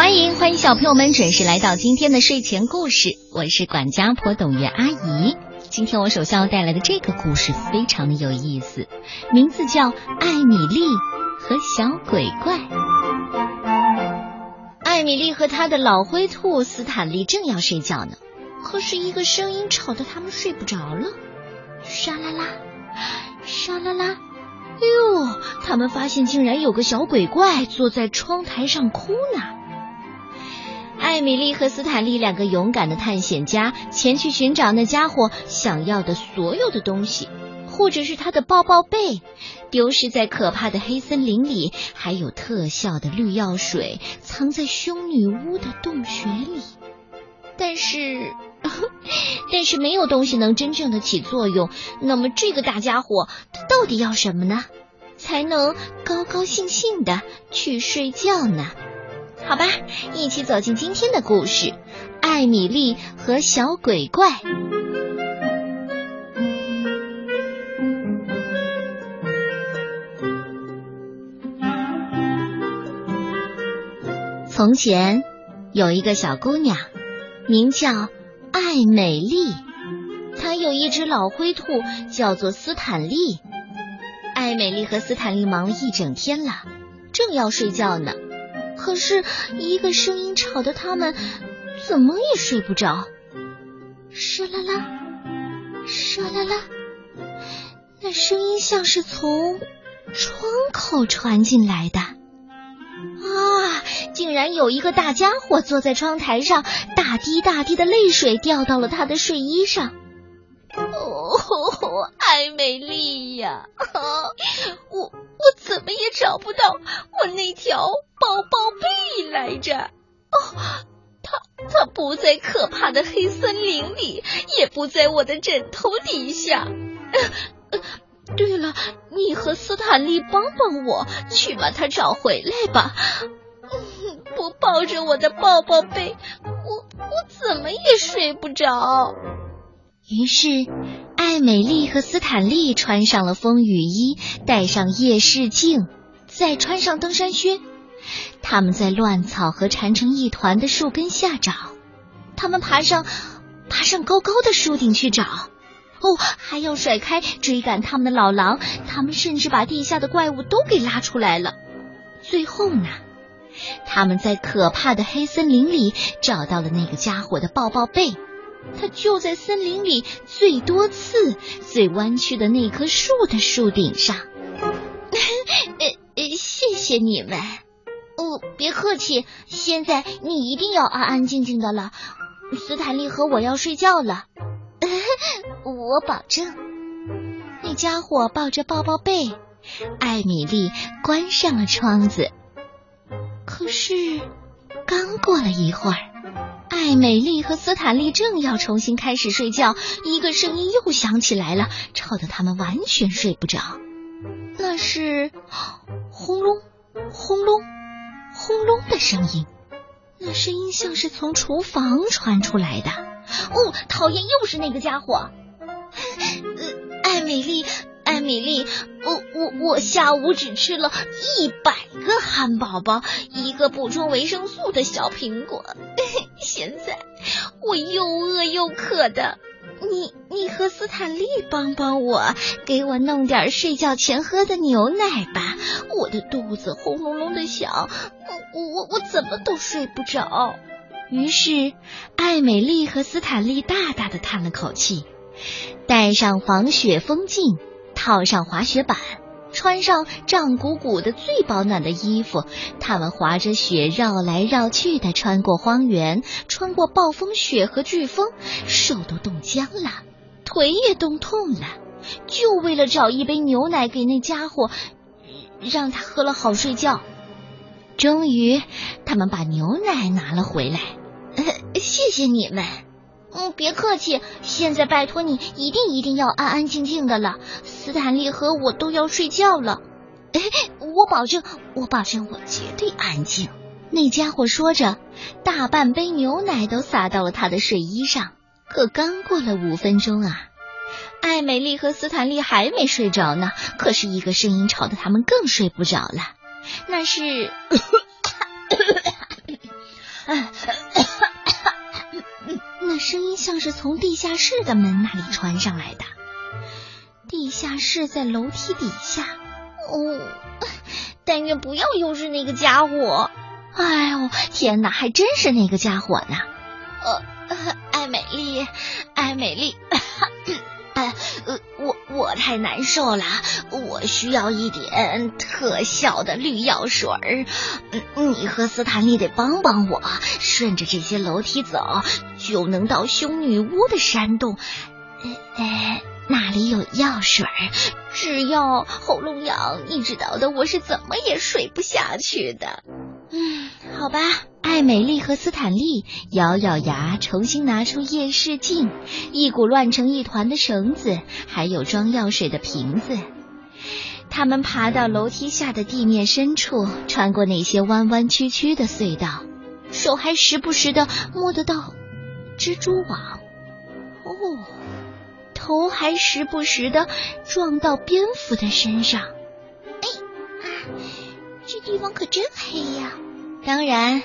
欢迎欢迎小朋友们准时来到今天的睡前故事，我是管家婆董月阿姨。今天我首先要带来的这个故事非常的有意思，名字叫《艾米丽和小鬼怪》。艾米丽和她的老灰兔斯坦利正要睡觉呢，可是一个声音吵得他们睡不着了，沙啦啦，沙啦啦。哟，他们发现竟然有个小鬼怪坐在窗台上哭呢。艾米丽和斯坦利两个勇敢的探险家前去寻找那家伙想要的所有的东西，或者是他的抱抱被，丢失在可怕的黑森林里，还有特效的绿药水藏在凶女巫的洞穴里。但是，但是没有东西能真正的起作用。那么这个大家伙他到底要什么呢？才能高高兴兴的去睡觉呢？好吧，一起走进今天的故事《艾米丽和小鬼怪》。从前有一个小姑娘，名叫艾美丽，她有一只老灰兔，叫做斯坦利。艾美丽和斯坦利忙了一整天了，正要睡觉呢。可是，一个声音吵得他们怎么也睡不着。沙啦啦，沙啦啦，那声音像是从窗口传进来的。啊！竟然有一个大家伙坐在窗台上，大滴大滴的泪水掉到了他的睡衣上。哦，艾美丽呀，我 我怎么也找不到我那条抱抱被来着。哦，它它不在可怕的黑森林里，也不在我的枕头底下。对了，你和斯坦利帮帮我，去把它找回来吧。不抱着我的抱抱被，我我怎么也睡不着。于是，艾美丽和斯坦利穿上了风雨衣，戴上夜视镜，再穿上登山靴。他们在乱草和缠成一团的树根下找，他们爬上爬上高高的树顶去找。哦，还要甩开追赶他们的老狼。他们甚至把地下的怪物都给拉出来了。最后呢，他们在可怕的黑森林里找到了那个家伙的抱抱被。它就在森林里最多刺、最弯曲的那棵树的树顶上。呃呃，谢谢你们。哦，别客气。现在你一定要安安静静的了。斯坦利和我要睡觉了。我保证。那家伙抱着抱抱被，艾米丽关上了窗子。可是，刚过了一会儿。艾美丽和斯坦利正要重新开始睡觉，一个声音又响起来了，吵得他们完全睡不着。那是轰隆、轰隆、轰隆的声音，那声音像是从厨房传出来的。哦，讨厌，又是那个家伙！艾美丽。艾米丽，我我我下午只吃了一百个汉堡包，一个补充维生素的小苹果，现在我又饿又渴的。你你和斯坦利帮帮我，给我弄点睡觉前喝的牛奶吧，我的肚子轰隆隆的响，我我我怎么都睡不着。于是，艾美丽和斯坦利大大的叹了口气，戴上防雪风镜。套上滑雪板，穿上胀鼓鼓的最保暖的衣服，他们滑着雪绕来绕去的穿过荒原，穿过暴风雪和飓风，手都冻僵了，腿也冻痛了，就为了找一杯牛奶给那家伙，让他喝了好睡觉。终于，他们把牛奶拿了回来。谢谢你们。嗯，别客气。现在拜托你，一定一定要安安静静的了。斯坦利和我都要睡觉了。哎，我保证，我保证，我绝对安静。那家伙说着，大半杯牛奶都洒到了他的睡衣上。可刚过了五分钟啊，艾美丽和斯坦利还没睡着呢。可是一个声音吵得他们更睡不着了。那是，像是从地下室的门那里传上来的。地下室在楼梯底下。哦，但愿不要又是那个家伙。哎呦，天哪，还真是那个家伙呢。呃，艾美丽，艾美丽。我太难受了，我需要一点特效的绿药水儿。你和斯坦利得帮帮我，顺着这些楼梯走，就能到凶女巫的山洞。哎，那里有药水儿，只要喉咙痒，你知道的，我是怎么也睡不下去的。嗯，好吧。艾美丽和斯坦利咬咬牙，重新拿出夜视镜，一股乱成一团的绳子，还有装药水的瓶子。他们爬到楼梯下的地面深处，穿过那些弯弯曲曲的隧道，手还时不时的摸得到蜘蛛网。哦，头还时不时的撞到蝙蝠的身上。哎，啊这地方可真黑呀！当然。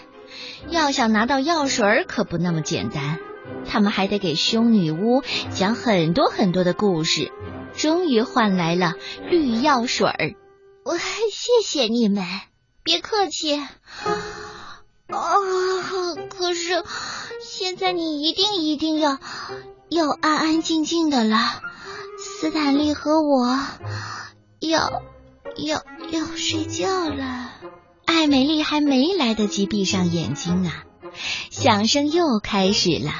要想拿到药水可不那么简单，他们还得给凶女巫讲很多很多的故事，终于换来了绿药水儿。我谢谢你们，别客气。啊，可是现在你一定一定要要安安静静的了，斯坦利和我要要要睡觉了。艾美丽还没来得及闭上眼睛啊，响声又开始了。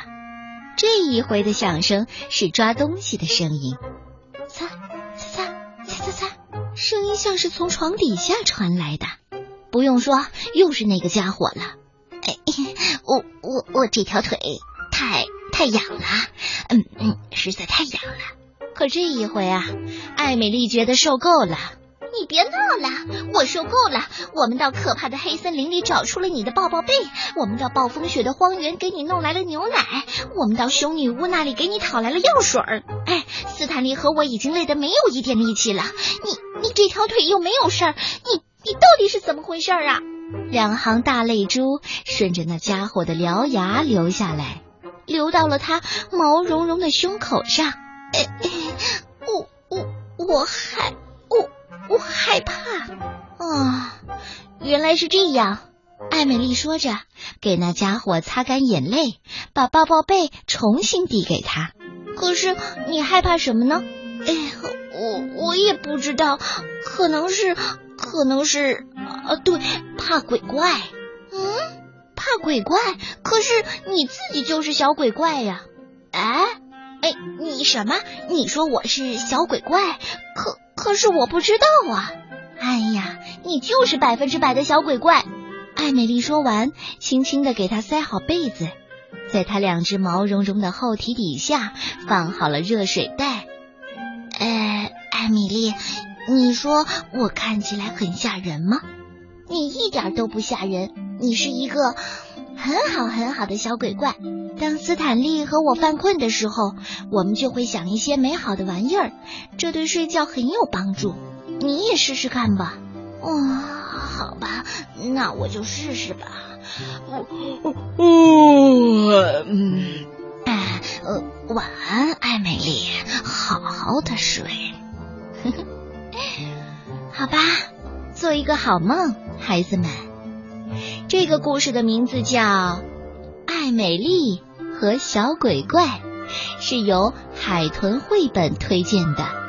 这一回的响声是抓东西的声音，擦擦擦擦擦擦，声音像是从床底下传来的。不用说，又是那个家伙了。哎，我我我这条腿太太痒了，嗯嗯，实在太痒了。可这一回啊，艾美丽觉得受够了。你别闹了，我受够了。我们到可怕的黑森林里找出了你的抱抱被，我们到暴风雪的荒原给你弄来了牛奶，我们到熊女巫那里给你讨来了药水儿。哎，斯坦利和我已经累得没有一点力气了。你你这条腿又没有事儿，你你到底是怎么回事啊？两行大泪珠顺着那家伙的獠牙流下来，流到了他毛茸茸的胸口上。哎，我我我还。我害怕啊！原来是这样。艾美丽说着，给那家伙擦干眼泪，把抱抱被重新递给他。可是你害怕什么呢？哎，我我也不知道，可能是，可能是，啊，对，怕鬼怪。嗯，怕鬼怪？可是你自己就是小鬼怪呀！哎，哎，你什么？你说我是小鬼怪？可。可是我不知道啊！哎呀，你就是百分之百的小鬼怪！艾美丽说完，轻轻的给他塞好被子，在他两只毛茸茸的后蹄底下放好了热水袋。呃，艾米丽，你说我看起来很吓人吗？你一点都不吓人，你是一个很好很好的小鬼怪。当斯坦利和我犯困的时候，我们就会想一些美好的玩意儿，这对睡觉很有帮助。你也试试看吧。哦，好吧，那我就试试吧。哦哦嗯，哎，晚安，艾美丽，好好的睡。好吧，做一个好梦，孩子们。这个故事的名字叫《爱美丽》。和小鬼怪是由海豚绘本推荐的。